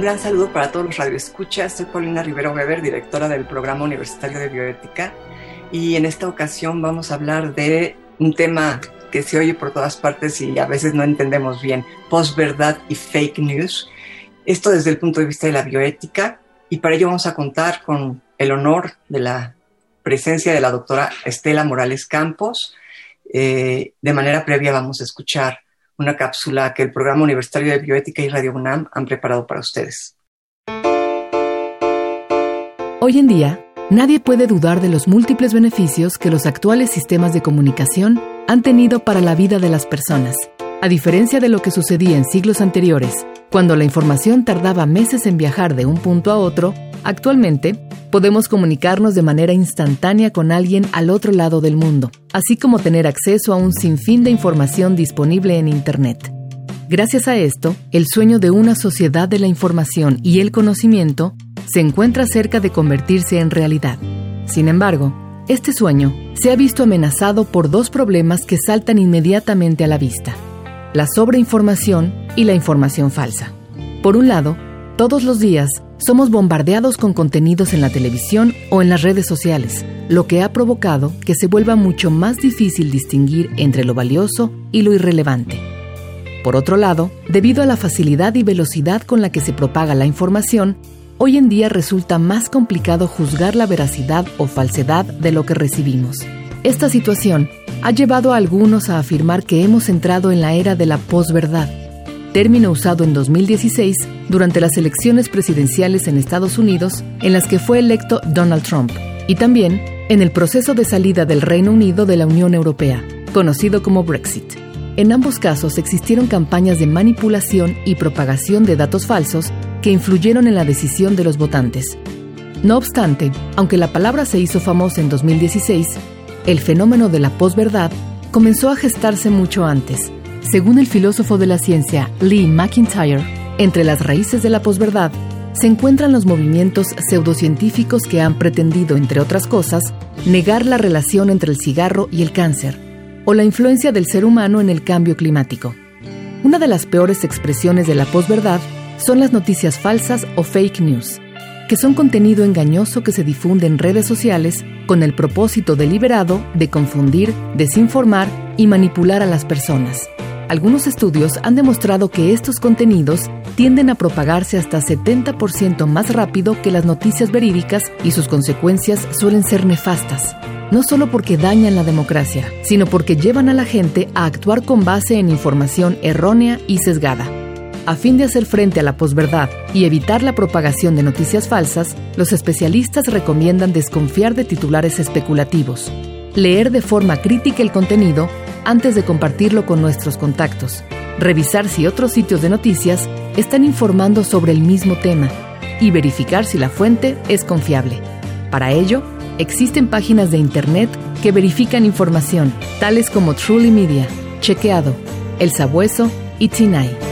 Un gran saludo para todos los radioescuchas. Soy Paulina Rivero Weber, directora del Programa Universitario de Bioética. Y en esta ocasión vamos a hablar de un tema que se oye por todas partes y a veces no entendemos bien, posverdad y fake news. Esto desde el punto de vista de la bioética. Y para ello vamos a contar con el honor de la presencia de la doctora Estela Morales Campos. Eh, de manera previa vamos a escuchar una cápsula que el Programa Universitario de Bioética y Radio UNAM han preparado para ustedes. Hoy en día, nadie puede dudar de los múltiples beneficios que los actuales sistemas de comunicación han tenido para la vida de las personas. A diferencia de lo que sucedía en siglos anteriores, cuando la información tardaba meses en viajar de un punto a otro, actualmente podemos comunicarnos de manera instantánea con alguien al otro lado del mundo, así como tener acceso a un sinfín de información disponible en Internet. Gracias a esto, el sueño de una sociedad de la información y el conocimiento se encuentra cerca de convertirse en realidad. Sin embargo, este sueño se ha visto amenazado por dos problemas que saltan inmediatamente a la vista la sobreinformación y la información falsa. Por un lado, todos los días somos bombardeados con contenidos en la televisión o en las redes sociales, lo que ha provocado que se vuelva mucho más difícil distinguir entre lo valioso y lo irrelevante. Por otro lado, debido a la facilidad y velocidad con la que se propaga la información, hoy en día resulta más complicado juzgar la veracidad o falsedad de lo que recibimos. Esta situación ha llevado a algunos a afirmar que hemos entrado en la era de la posverdad, término usado en 2016 durante las elecciones presidenciales en Estados Unidos en las que fue electo Donald Trump, y también en el proceso de salida del Reino Unido de la Unión Europea, conocido como Brexit. En ambos casos existieron campañas de manipulación y propagación de datos falsos que influyeron en la decisión de los votantes. No obstante, aunque la palabra se hizo famosa en 2016, el fenómeno de la posverdad comenzó a gestarse mucho antes. Según el filósofo de la ciencia Lee McIntyre, entre las raíces de la posverdad se encuentran los movimientos pseudocientíficos que han pretendido, entre otras cosas, negar la relación entre el cigarro y el cáncer, o la influencia del ser humano en el cambio climático. Una de las peores expresiones de la posverdad son las noticias falsas o fake news, que son contenido engañoso que se difunde en redes sociales con el propósito deliberado de confundir, desinformar y manipular a las personas. Algunos estudios han demostrado que estos contenidos tienden a propagarse hasta 70% más rápido que las noticias verídicas y sus consecuencias suelen ser nefastas, no solo porque dañan la democracia, sino porque llevan a la gente a actuar con base en información errónea y sesgada. A fin de hacer frente a la posverdad y evitar la propagación de noticias falsas, los especialistas recomiendan desconfiar de titulares especulativos, leer de forma crítica el contenido antes de compartirlo con nuestros contactos, revisar si otros sitios de noticias están informando sobre el mismo tema y verificar si la fuente es confiable. Para ello, existen páginas de Internet que verifican información, tales como Truly Media, Chequeado, El Sabueso y Tinai.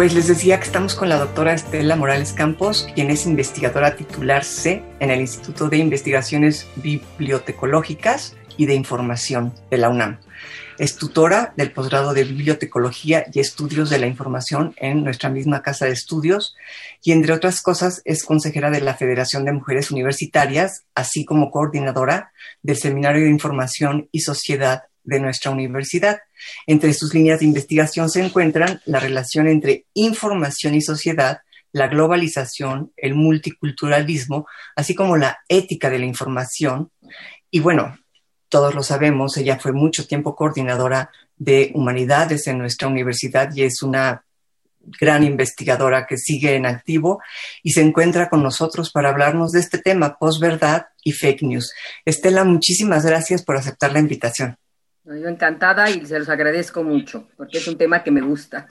Pues les decía que estamos con la doctora Estela Morales Campos, quien es investigadora titular C en el Instituto de Investigaciones Bibliotecológicas y de Información de la UNAM. Es tutora del posgrado de Bibliotecología y Estudios de la Información en nuestra misma casa de estudios y, entre otras cosas, es consejera de la Federación de Mujeres Universitarias, así como coordinadora del Seminario de Información y Sociedad de nuestra universidad. Entre sus líneas de investigación se encuentran la relación entre información y sociedad, la globalización, el multiculturalismo, así como la ética de la información. Y bueno, todos lo sabemos, ella fue mucho tiempo coordinadora de humanidades en nuestra universidad y es una gran investigadora que sigue en activo y se encuentra con nosotros para hablarnos de este tema, posverdad y fake news. Estela, muchísimas gracias por aceptar la invitación. Yo encantada y se los agradezco mucho, porque es un tema que me gusta.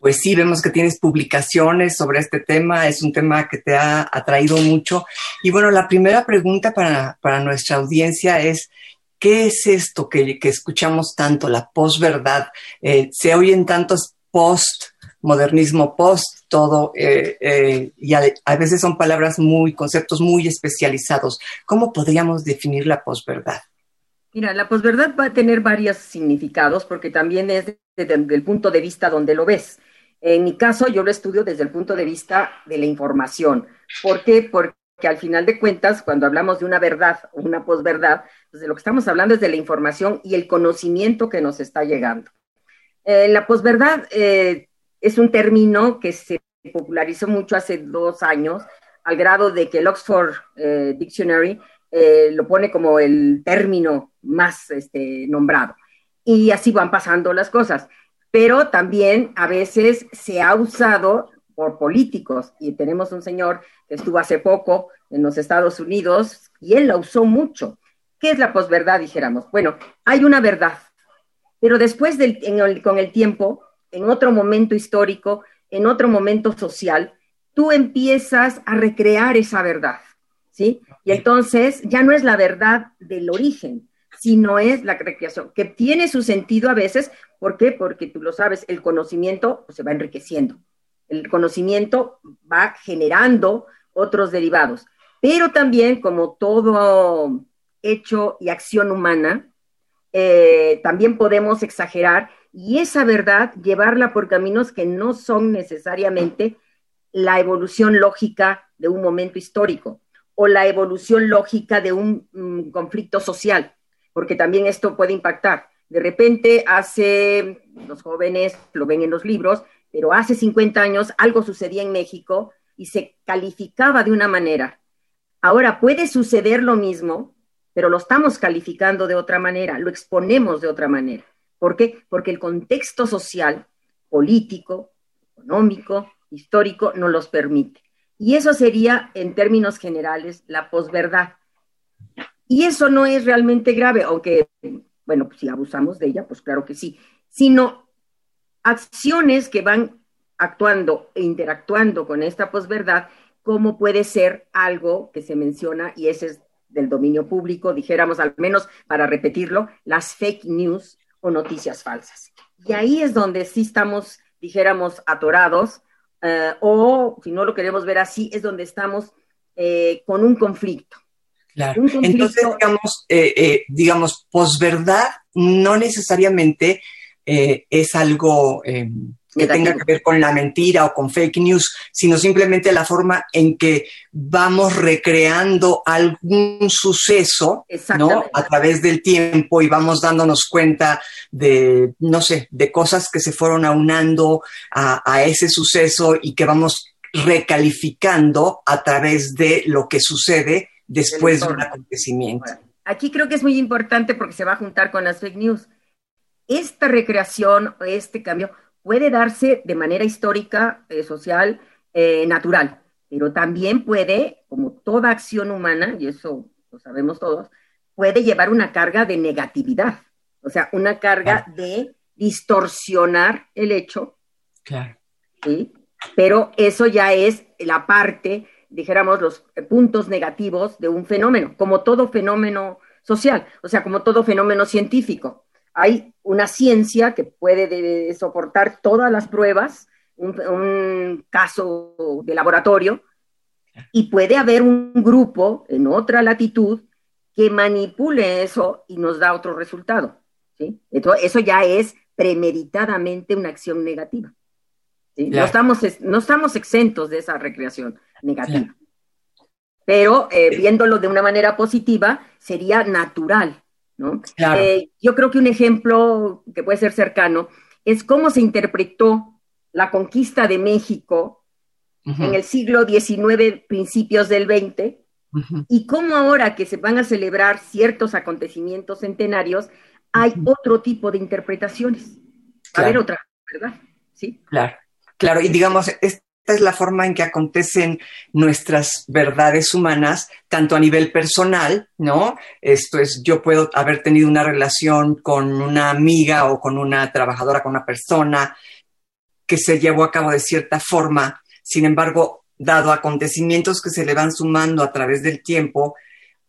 Pues sí, vemos que tienes publicaciones sobre este tema, es un tema que te ha atraído mucho. Y bueno, la primera pregunta para, para nuestra audiencia es, ¿qué es esto que, que escuchamos tanto, la posverdad? Eh, se oyen tantos post, modernismo post, todo, eh, eh, y a, a, veces son palabras muy, conceptos muy especializados. ¿Cómo podríamos definir la posverdad? Mira, la posverdad va a tener varios significados porque también es desde el punto de vista donde lo ves. En mi caso, yo lo estudio desde el punto de vista de la información. ¿Por qué? Porque al final de cuentas, cuando hablamos de una verdad o una posverdad, pues de lo que estamos hablando es de la información y el conocimiento que nos está llegando. Eh, la posverdad eh, es un término que se popularizó mucho hace dos años, al grado de que el Oxford eh, Dictionary eh, lo pone como el término más este, nombrado. Y así van pasando las cosas pero también a veces se ha usado por políticos y tenemos un señor que estuvo hace poco en los Estados Unidos y él la usó mucho. ¿Qué es la posverdad, dijéramos? Bueno, hay una verdad, pero después con el tiempo, en otro momento histórico, en otro momento social, tú empiezas a recrear esa verdad, ¿sí? Y entonces ya no es la verdad del origen, sino es la recreación, que tiene su sentido a veces. ¿Por qué? Porque tú lo sabes, el conocimiento pues, se va enriqueciendo. El conocimiento va generando otros derivados. Pero también, como todo hecho y acción humana, eh, también podemos exagerar y esa verdad llevarla por caminos que no son necesariamente la evolución lógica de un momento histórico o la evolución lógica de un mm, conflicto social porque también esto puede impactar. De repente, hace, los jóvenes lo ven en los libros, pero hace 50 años algo sucedía en México y se calificaba de una manera. Ahora puede suceder lo mismo, pero lo estamos calificando de otra manera, lo exponemos de otra manera. ¿Por qué? Porque el contexto social, político, económico, histórico no los permite. Y eso sería, en términos generales, la posverdad. Y eso no es realmente grave, aunque, bueno, pues si abusamos de ella, pues claro que sí, sino acciones que van actuando e interactuando con esta posverdad, como puede ser algo que se menciona, y ese es del dominio público, dijéramos al menos para repetirlo, las fake news o noticias falsas. Y ahí es donde sí estamos, dijéramos, atorados, uh, o si no lo queremos ver así, es donde estamos eh, con un conflicto. Claro. Entonces, digamos, eh, eh, digamos, posverdad no necesariamente eh, es algo eh, que tenga que ver con la mentira o con fake news, sino simplemente la forma en que vamos recreando algún suceso, ¿no? A través del tiempo y vamos dándonos cuenta de, no sé, de cosas que se fueron aunando a, a ese suceso y que vamos recalificando a través de lo que sucede después de un acontecimiento. Bueno, aquí creo que es muy importante porque se va a juntar con las fake news. Esta recreación, este cambio, puede darse de manera histórica, eh, social, eh, natural, pero también puede, como toda acción humana, y eso lo sabemos todos, puede llevar una carga de negatividad, o sea, una carga claro. de distorsionar el hecho. Claro. ¿sí? Pero eso ya es la parte dijéramos, los puntos negativos de un fenómeno, como todo fenómeno social, o sea, como todo fenómeno científico. Hay una ciencia que puede de, soportar todas las pruebas, un, un caso de laboratorio, y puede haber un grupo en otra latitud que manipule eso y nos da otro resultado. ¿sí? Entonces, eso ya es premeditadamente una acción negativa. ¿sí? No, estamos, no estamos exentos de esa recreación negativa. Claro. Pero eh, viéndolo de una manera positiva, sería natural, ¿no? Claro. Eh, yo creo que un ejemplo que puede ser cercano es cómo se interpretó la conquista de México uh -huh. en el siglo XIX, principios del XX, uh -huh. y cómo ahora que se van a celebrar ciertos acontecimientos centenarios, hay uh -huh. otro tipo de interpretaciones. Claro. A ver otra, ¿verdad? Sí. Claro, claro, y digamos, es, es la forma en que acontecen nuestras verdades humanas, tanto a nivel personal, ¿no? Esto es, yo puedo haber tenido una relación con una amiga o con una trabajadora, con una persona que se llevó a cabo de cierta forma, sin embargo, dado acontecimientos que se le van sumando a través del tiempo,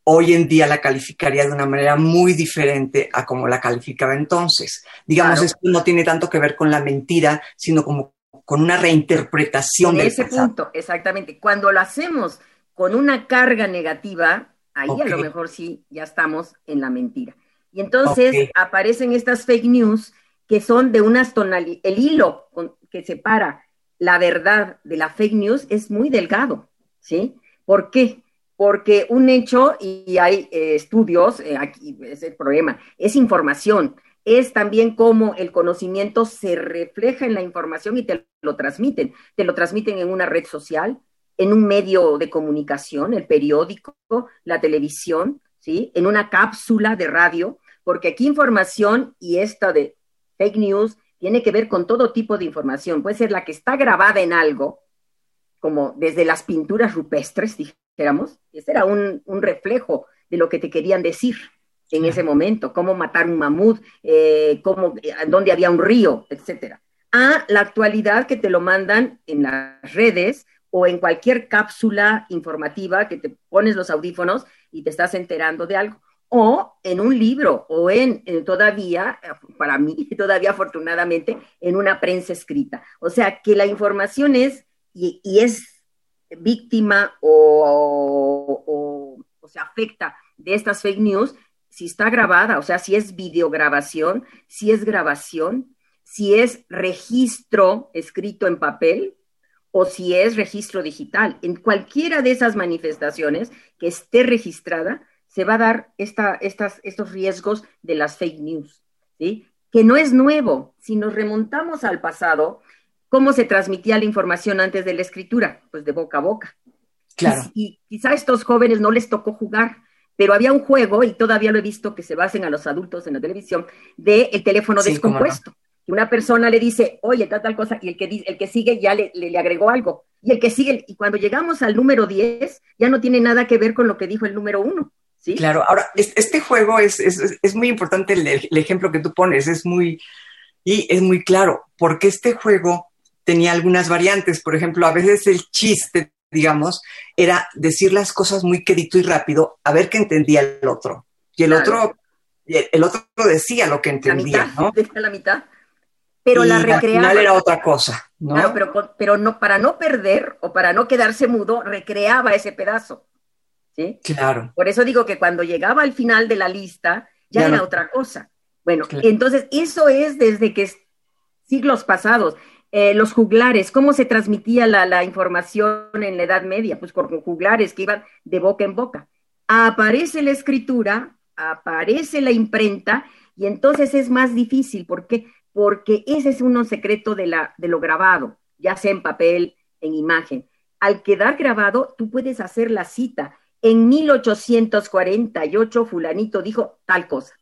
hoy en día la calificaría de una manera muy diferente a como la calificaba entonces. Digamos, esto no tiene tanto que ver con la mentira, sino como con una reinterpretación en ese punto, exactamente. Cuando lo hacemos con una carga negativa, ahí a lo mejor sí ya estamos en la mentira. Y entonces aparecen estas fake news que son de unas tonalidades, el hilo que separa la verdad de la fake news es muy delgado, ¿sí? ¿Por qué? Porque un hecho, y hay eh, estudios, eh, aquí es el problema, es información es también cómo el conocimiento se refleja en la información y te lo transmiten. Te lo transmiten en una red social, en un medio de comunicación, el periódico, la televisión, ¿sí? En una cápsula de radio, porque aquí información y esta de fake news tiene que ver con todo tipo de información. Puede ser la que está grabada en algo, como desde las pinturas rupestres, dijéramos, ese era un, un reflejo de lo que te querían decir en ese momento, cómo matar un mamut, eh, cómo, eh, dónde había un río, etcétera. A la actualidad que te lo mandan en las redes o en cualquier cápsula informativa que te pones los audífonos y te estás enterando de algo. O en un libro, o en, todavía, para mí, todavía afortunadamente, en una prensa escrita. O sea, que la información es, y, es víctima o, o, o se afecta de estas fake news si está grabada, o sea, si es videograbación, si es grabación, si es registro escrito en papel o si es registro digital. En cualquiera de esas manifestaciones que esté registrada, se va a dar esta, estas, estos riesgos de las fake news, ¿sí? que no es nuevo. Si nos remontamos al pasado, ¿cómo se transmitía la información antes de la escritura? Pues de boca a boca. Claro. Y, y quizá a estos jóvenes no les tocó jugar, pero había un juego, y todavía lo he visto que se basen a los adultos en la televisión, de el teléfono descompuesto. Y una persona le dice, oye, tal, tal cosa, y el que, el que sigue ya le, le, agregó algo. Y el que sigue, y cuando llegamos al número 10, ya no tiene nada que ver con lo que dijo el número 1. ¿sí? Claro, ahora, este juego es, es, es muy importante, el, el, ejemplo que tú pones, es muy, y es muy claro, porque este juego tenía algunas variantes. Por ejemplo, a veces el chiste digamos, era decir las cosas muy quedito y rápido, a ver qué entendía el otro. Y el otro, el otro decía lo que entendía, la ¿no? La mitad. Pero la recreaba. Al final era otra cosa, ¿no? Claro, pero, pero no, para no perder o para no quedarse mudo, recreaba ese pedazo. ¿Sí? Claro. Por eso digo que cuando llegaba al final de la lista, ya, era otra cosa. Bueno, entonces eso es desde que siglos pasados. Eh, los juglares, ¿cómo se transmitía la, información en la Edad Media? Pues con juglares que iban de boca en boca. Aparece la escritura, aparece la imprenta, y entonces es más difícil. ¿Por qué? Porque ese es uno secreto de, la, de lo grabado, ya sea en papel, en imagen. Al quedar grabado, tú puedes hacer la cita. En 1848, fulanito dijo tal cosa.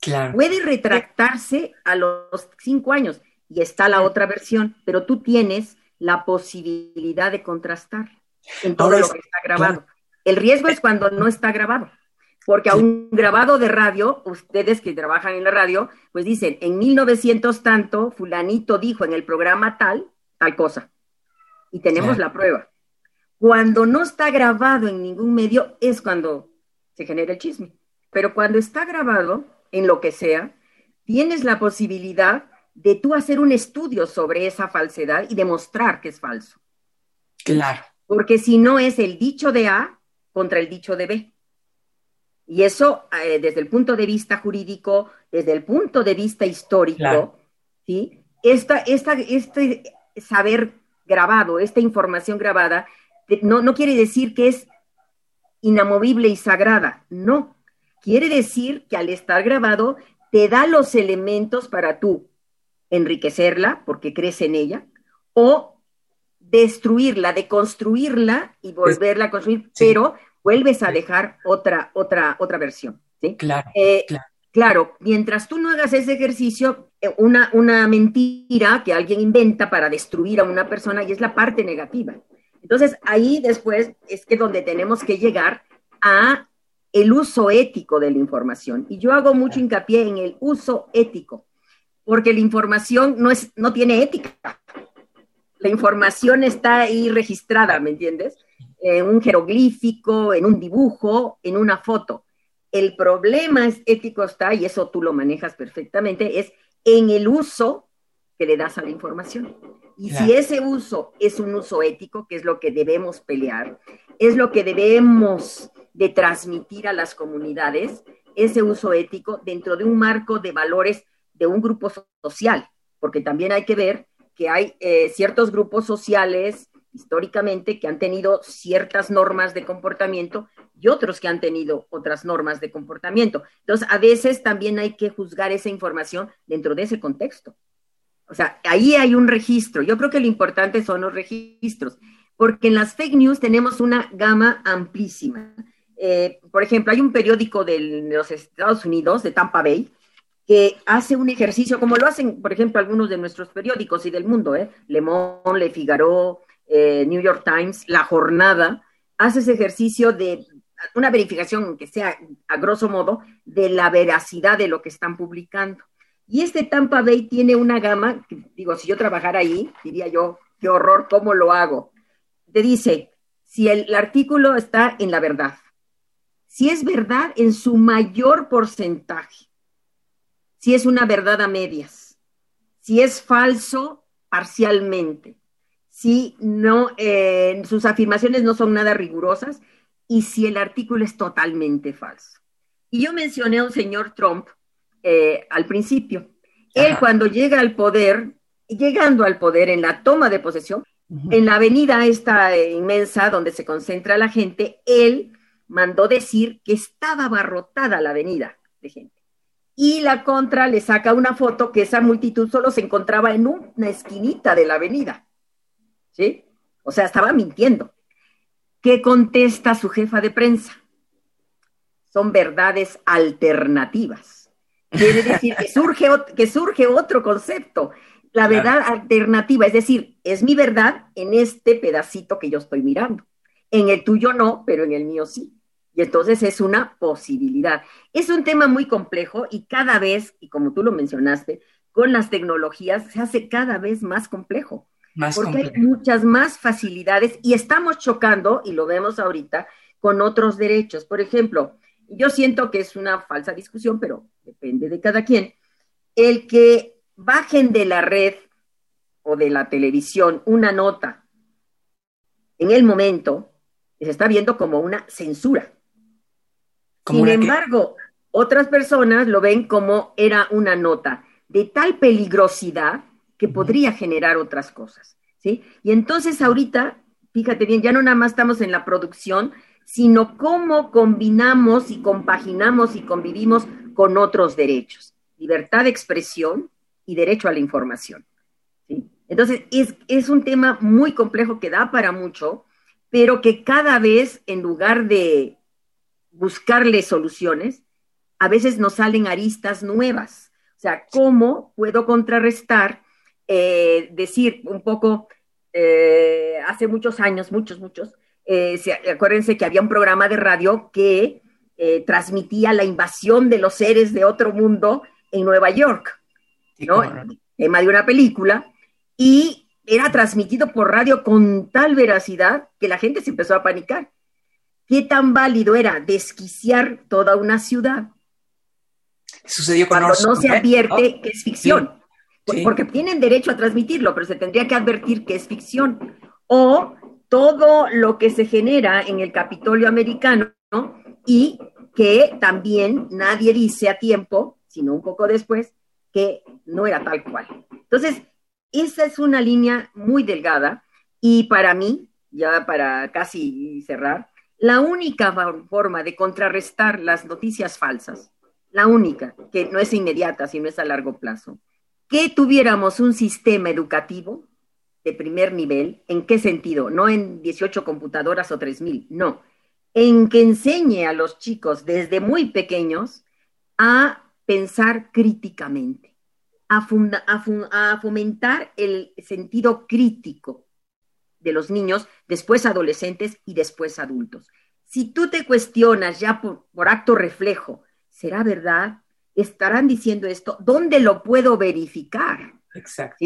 Claro. Puede retractarse a los cinco años y está la otra versión, pero tú tienes la posibilidad de contrastar en todo lo que está grabado. El riesgo es cuando no está grabado, porque a un grabado de radio, ustedes que trabajan en la radio, pues dicen, en 1900 tanto, fulanito dijo en el programa tal, tal cosa, y tenemos la prueba. Cuando no está grabado en ningún medio es cuando se genera el chisme, pero cuando está grabado en lo que sea, tienes la posibilidad de tú hacer un estudio sobre esa falsedad y demostrar que es falso. Claro. Porque si no es el dicho de A contra el dicho de B. Y eso, eh, desde el punto de vista jurídico, desde el punto de vista histórico, ¿sí? Esta, esta, este saber grabado, esta información grabada, no, no quiere decir que es inamovible y sagrada, no. Quiere decir que al estar grabado te da los elementos para tú enriquecerla porque crees en ella, o destruirla, deconstruirla y volverla a construir, pero vuelves a dejar otra, otra, otra versión. ¿sí? Claro, eh, claro. Claro, mientras tú no hagas ese ejercicio, eh, una, una mentira que alguien inventa para destruir a una persona y es la parte negativa. Entonces, ahí después es que donde tenemos que llegar a el uso ético de la información. Y yo hago mucho hincapié en el uso ético, porque la información no, es, no tiene ética. La información está ahí registrada, ¿me entiendes? En un jeroglífico, en un dibujo, en una foto. El problema es, ético está, y eso tú lo manejas perfectamente, es en el uso que le das a la información. Y si ese uso es un uso ético, que es lo que debemos pelear, es lo que debemos de transmitir a las comunidades, ese uso ético dentro de un marco de valores de un grupo social, porque también hay que ver que hay eh, ciertos grupos sociales históricamente que han tenido ciertas normas de comportamiento y otros que han tenido otras normas de comportamiento. Entonces, a veces también hay que juzgar esa información dentro de ese contexto. O sea, ahí hay un registro. Yo creo que lo importante son los registros, porque en las fake news tenemos una gama amplísima. Eh, por ejemplo, hay un periódico de los Estados Unidos, de Tampa Bay, que hace un ejercicio, como lo hacen, por ejemplo, algunos de nuestros periódicos y del mundo, ¿eh? Le Monde, Le Figaro, eh, New York Times, La Jornada, hace ese ejercicio de una verificación, que sea a grosso modo, de la veracidad de lo que están publicando. Y este Tampa Bay tiene una gama, digo, si yo trabajara ahí, diría yo, qué horror, ¿cómo lo hago? Te dice, si el artículo está en la verdad, si es verdad en su mayor porcentaje, si es una verdad a medias, si es falso parcialmente, si no, eh, sus afirmaciones no son nada rigurosas y si el artículo es totalmente falso. Y yo mencioné a un señor Trump eh, al principio. Él cuando llega al poder, llegando al poder en la toma de posesión, en la avenida esta inmensa donde se concentra la gente, él mandó decir que estaba abarrotada la avenida de gente. Y la contra le saca una foto que esa multitud solo se encontraba en una esquinita de la avenida. ¿Sí? O sea, estaba mintiendo. ¿Qué contesta su jefa de prensa? Son verdades alternativas. Quiere decir que surge, que surge otro concepto, la verdad alternativa, es decir, es mi verdad en este pedacito que yo estoy mirando. En el tuyo no, pero en el mío sí. Y entonces es una posibilidad. Es un tema muy complejo y cada vez, y como tú lo mencionaste, con las tecnologías se hace cada vez más complejo. porque hay muchas más facilidades y estamos chocando, y lo vemos ahorita, con otros derechos. Por ejemplo, yo siento que es una falsa discusión, pero depende de cada quien, el que bajen de la red o de la televisión una nota en el momento se está viendo como una censura. Sin embargo, otras personas lo ven como era una nota de tal peligrosidad que podría generar otras cosas, ¿sí? Y entonces ahorita, fíjate bien, ya no nada más estamos en la producción, sino cómo combinamos y compaginamos y convivimos con otros derechos, libertad de expresión y derecho a la información. ¿sí? Entonces, es, es un tema muy complejo que da para mucho, pero que cada vez, en lugar de buscarle soluciones, a veces nos salen aristas nuevas. O sea, ¿cómo puedo contrarrestar, eh, decir un poco, eh, hace muchos años, muchos, muchos, eh, acuérdense que había un programa de radio que transmitía la invasión de los seres de otro mundo en Nueva York, ¿no? Tema de una película, y era transmitido por radio con tal veracidad que la gente se empezó a panicar qué tan válido era desquiciar toda una ciudad. Sucedió con Cuando no se advierte que es ficción. Porque tienen derecho a transmitirlo, pero se tendría que advertir que es ficción. O todo lo que se genera en el Capitolio americano y que también nadie dice a tiempo, sino un poco después, que no era tal cual. Entonces, esa es una línea muy delgada y para mí, ya para casi cerrar, la única forma de contrarrestar las noticias falsas, la única, que no es inmediata, sino es a largo plazo, que tuviéramos un sistema educativo de primer nivel, ¿en qué sentido? No en 18 computadoras o 3.000, no, en que enseñe a los chicos desde muy pequeños a pensar críticamente, a, fomentar el sentido crítico de los niños, después adolescentes y después adultos. Si tú te cuestionas ya por, acto reflejo, ¿será verdad? ¿Estarán diciendo esto? ¿Dónde lo puedo verificar? Exacto.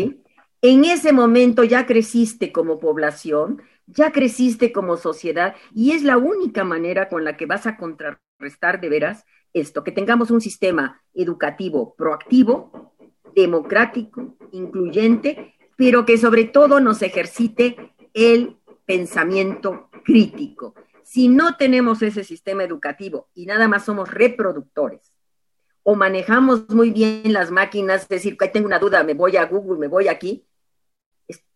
En ese momento ya creciste como población, ya creciste como sociedad y es la única manera con la que vas a contrarrestar de veras esto, que tengamos un sistema educativo proactivo, democrático, incluyente, pero que sobre todo nos ejercite el pensamiento crítico. Si no tenemos ese sistema educativo y nada más somos reproductores, o manejamos muy bien las máquinas, es decir, que tengo una duda, me voy a Google, me voy aquí,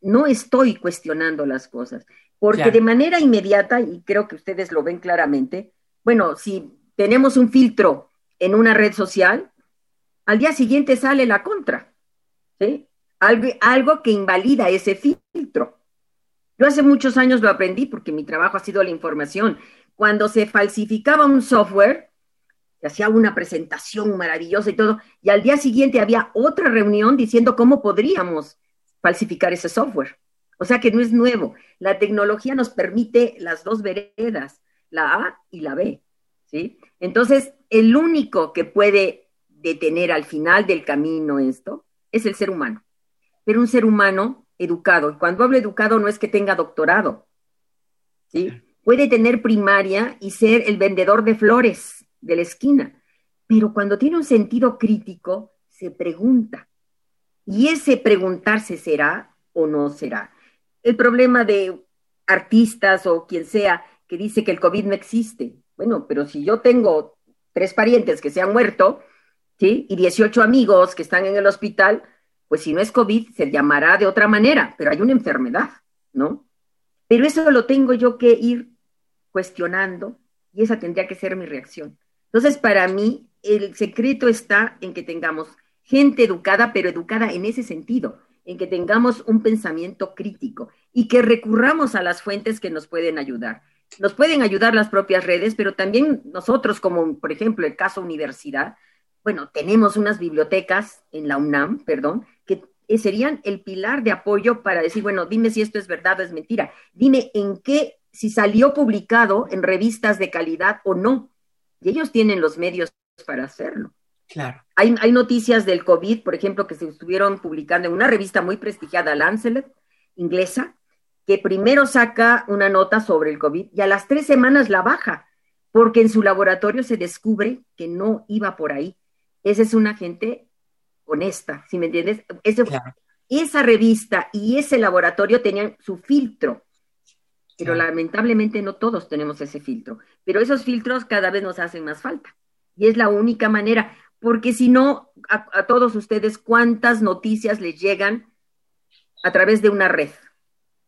no estoy cuestionando las cosas, porque de manera inmediata, y creo que ustedes lo ven claramente, bueno, si tenemos un filtro en una red social, al día siguiente sale la contra, ¿sí? Algo, algo que invalida ese filtro. Yo hace muchos años lo aprendí porque mi trabajo ha sido la información. Cuando se falsificaba un software, hacía una presentación maravillosa y todo, y al día siguiente había otra reunión diciendo cómo podríamos falsificar ese software. O sea que no es nuevo. La tecnología nos permite las dos veredas, la A y la B. ¿sí? Entonces, el único que puede detener al final del camino esto es el ser humano. Pero un ser humano educado. Cuando hablo educado no es que tenga doctorado. ¿sí? Puede tener primaria y ser el vendedor de flores de la esquina. Pero cuando tiene un sentido crítico, se pregunta, y ese preguntarse será o no será. El problema de artistas o quien sea que dice que el COVID no existe. Bueno, pero si yo tengo tres parientes que se han muerto, ¿sí? Y 18 amigos que están en el hospital, pues si no es COVID, se llamará de otra manera, pero hay una enfermedad, ¿no? Pero eso lo tengo yo que ir cuestionando y esa tendría que ser mi reacción. Entonces, para mí, el secreto está en que tengamos gente educada, pero educada en ese sentido, en que tengamos un pensamiento crítico y que recurramos a las fuentes que nos pueden ayudar. Nos pueden ayudar las propias redes, pero también nosotros, como por ejemplo el caso universidad, bueno, tenemos unas bibliotecas en la UNAM, perdón, serían el pilar de apoyo para decir, bueno, dime si esto es verdad o es mentira, dime en qué, si salió publicado en revistas de calidad o no. Y ellos tienen los medios para hacerlo. Claro. Hay, noticias del COVID, por ejemplo, que se estuvieron publicando en una revista muy prestigiada, Lancet, inglesa, que primero saca una nota sobre el COVID y a las tres semanas la baja, porque en su laboratorio se descubre que no iba por ahí. Esa es una gente honesta, ¿sí me entiendes? Esa revista y ese laboratorio tenían su filtro, pero lamentablemente no todos tenemos ese filtro. Pero esos filtros cada vez nos hacen más falta. Y es la única manera porque si no, a, todos ustedes, ¿cuántas noticias les llegan a través de una red?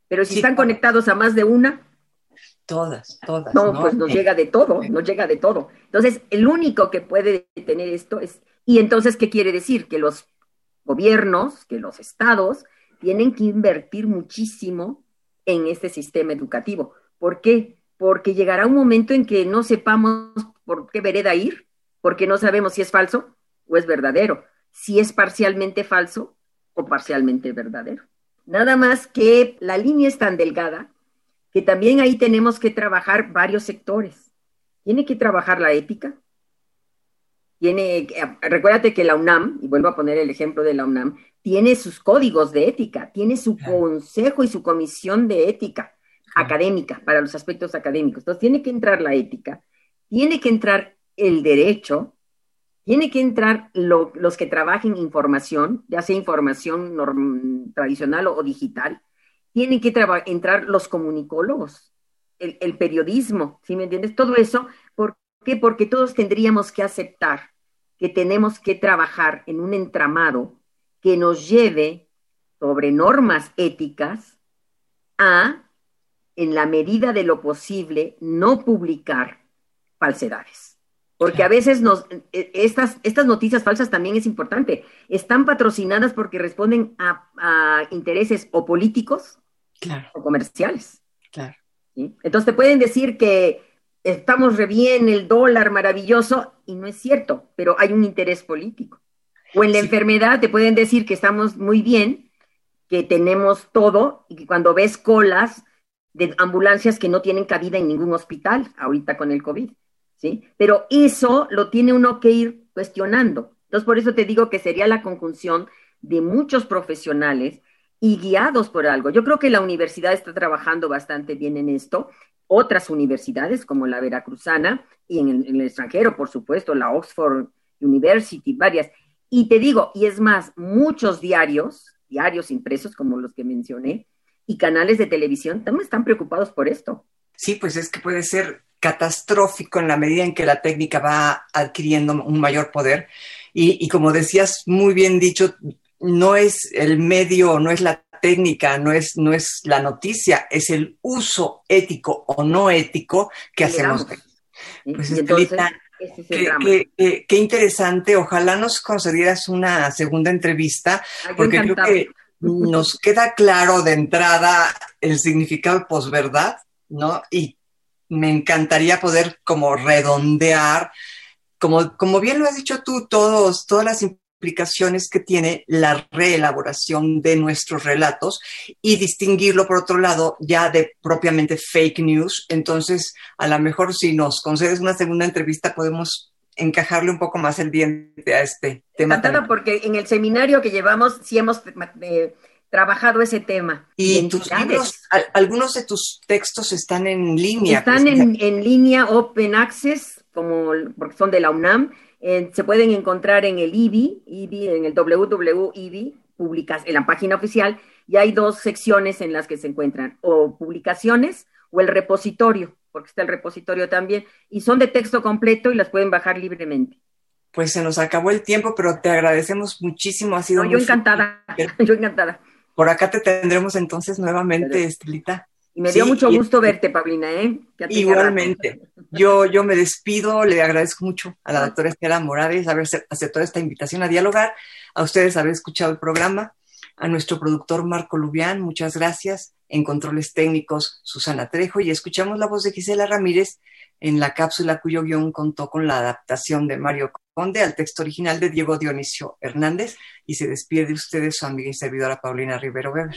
Pero si están conectados a más de una. Todas, todas. No, pues nos llega de todo, nos llega de todo. Entonces, el único que puede tener esto es, y entonces, ¿qué quiere decir? Que los gobiernos, que los estados tienen que invertir muchísimo en este sistema educativo. ¿Por qué? Porque llegará un momento en que no sepamos por qué vereda ir porque no sabemos si es falso o es verdadero, si es parcialmente falso o parcialmente verdadero. Nada más que la línea es tan delgada que también ahí tenemos que trabajar varios sectores. Tiene que trabajar la ética. Tiene, recuérdate que la UNAM, y vuelvo a poner el ejemplo de la UNAM, tiene sus códigos de ética, tiene su consejo y su comisión de ética académica para los aspectos académicos. Entonces tiene que entrar la ética, tiene que entrar el derecho, tiene que entrar los que trabajen información, ya sea información tradicional o, digital, tienen que entrar los comunicólogos, el, periodismo, ¿sí me entiendes? Todo eso, ¿por qué? Porque todos tendríamos que aceptar que tenemos que trabajar en un entramado que nos lleve sobre normas éticas a, en la medida de lo posible, no publicar falsedades. Porque a veces nos, e, estas, estas noticias falsas también es importante. Están patrocinadas porque responden a, intereses o políticos o comerciales. Claro. Entonces te pueden decir que estamos re bien, el dólar maravilloso, y no es cierto, pero hay un interés político. O en la enfermedad te pueden decir que estamos muy bien, que tenemos todo, y que cuando ves colas de ambulancias que no tienen cabida en ningún hospital, ahorita con el COVID, ¿sí? Pero eso lo tiene uno que ir cuestionando. Entonces, por eso te digo que sería la conjunción de muchos profesionales y guiados por algo. Yo creo que la universidad está trabajando bastante bien en esto. Otras universidades, como la Veracruzana, y en el, extranjero, por supuesto, la Oxford University, varias. Y te digo, y es más, muchos diarios, diarios impresos como los que mencioné, y canales de televisión también están preocupados por esto. Sí, pues es que puede ser catastrófico en la medida en que la técnica va adquiriendo un mayor poder. Y, y como decías muy bien dicho, no es el medio, no es la técnica, no es, no es la noticia, es el uso ético o no ético que hacemos. Pues Estelita, qué, qué, qué, interesante. Ojalá nos concedieras una segunda entrevista, porque creo que nos queda claro de entrada el significado de posverdad, ¿no? Y me encantaría poder como redondear, como, como bien lo has dicho tú, todos, todas las implicaciones que tiene la reelaboración de nuestros relatos y distinguirlo, por otro lado, ya de propiamente fake news. Entonces, a lo mejor si nos concedes una segunda entrevista, podemos encajarle un poco más el diente a este tema. Encantada porque en el seminario que llevamos sí hemos eh, trabajado ese tema. Y tus libros, algunos de tus textos están en línea. Están pues, en, en, línea Open Access, como porque son de la UNAM, se pueden encontrar en el IBI, IBI en el www.ibi, publicas, en la página oficial, y hay dos secciones en las que se encuentran, o publicaciones o el repositorio, porque está el repositorio también, y son de texto completo y las pueden bajar libremente. Pues se nos acabó el tiempo, pero te agradecemos muchísimo. Ha sido no, yo encantada, yo encantada. Por acá te tendremos entonces nuevamente, Estelita. Y me dio mucho gusto verte, Paulina, ¿eh? Igualmente. Yo, yo me despido, le agradezco mucho a la doctora Estela Morales haber aceptado esta invitación a dialogar, a ustedes haber escuchado el programa, a nuestro productor Marco Lubián, muchas gracias, en controles técnicos Susana Trejo, y escuchamos la voz de Gisela Ramírez en la cápsula cuyo guion contó con la adaptación de Mario Conde al texto original de Diego Dionisio Hernández, y se despide de ustedes su amiga y servidora Paulina Rivero Weber.